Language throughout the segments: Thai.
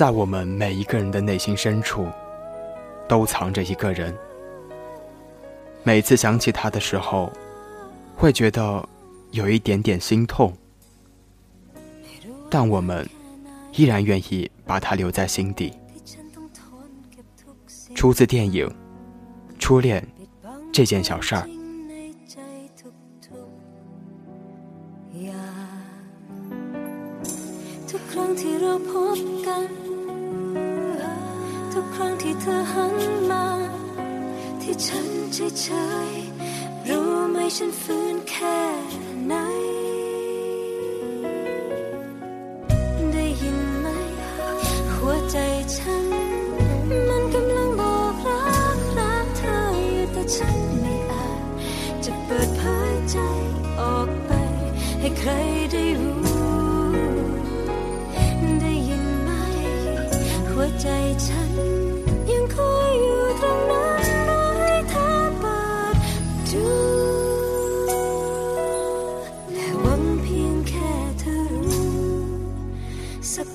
在我们每一个人的内心深处，都藏着一个人。每次想起他的时候，会觉得有一点点心痛，但我们依然愿意把他留在心底。出自电影《初恋》这件小事儿。 ครั้งที่เธอหันมา ที่ฉันเฉยๆรู้ไหมฉันฟื้นแค่ไหน ได้ยินไหม หัวใจฉัน มันกำลังบอกรักรักเธออยู่แต่ฉันไม่อาจ จะเปิดเผยใจออกไป ให้ใครได้ สัก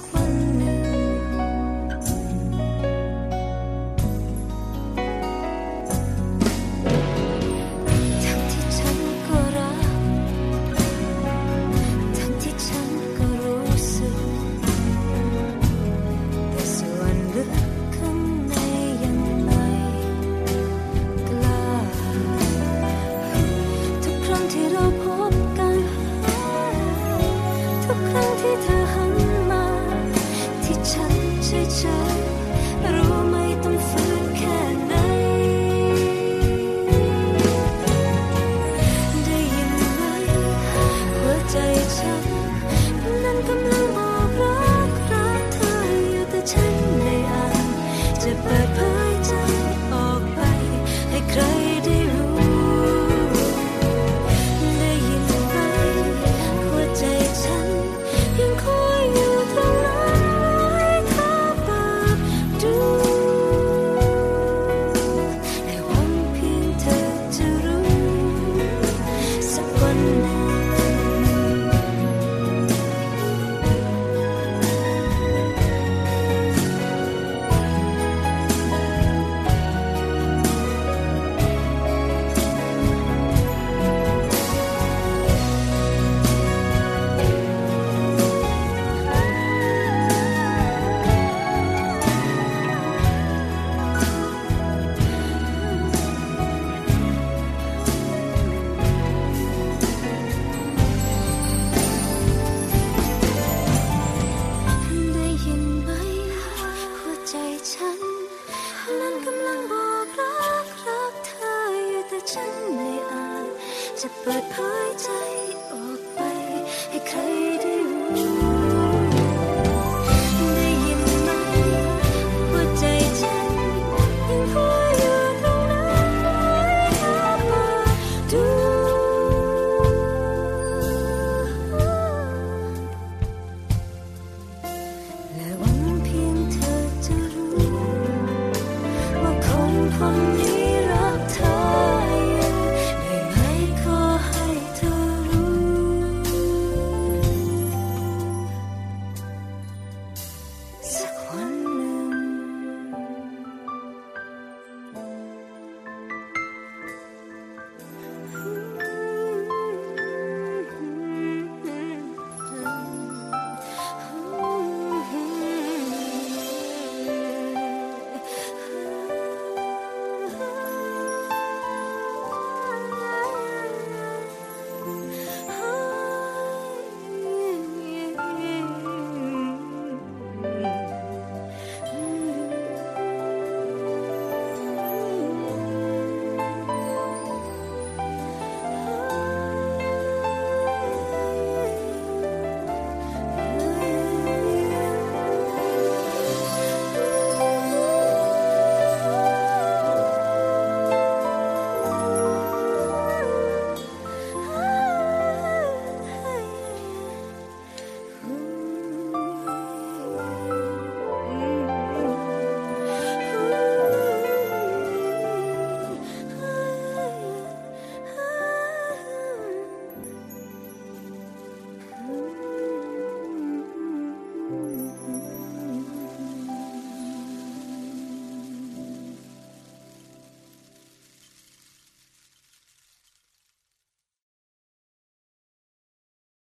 จะเปิดเผยใจออกไป ให้ใครได้รู้ได้ยินไหมว่าใจฉันยังคอยอยู่ตรงนั้นอยากมาดูและหวังเพียงเธอจะรู้ ว่าคงคนนี้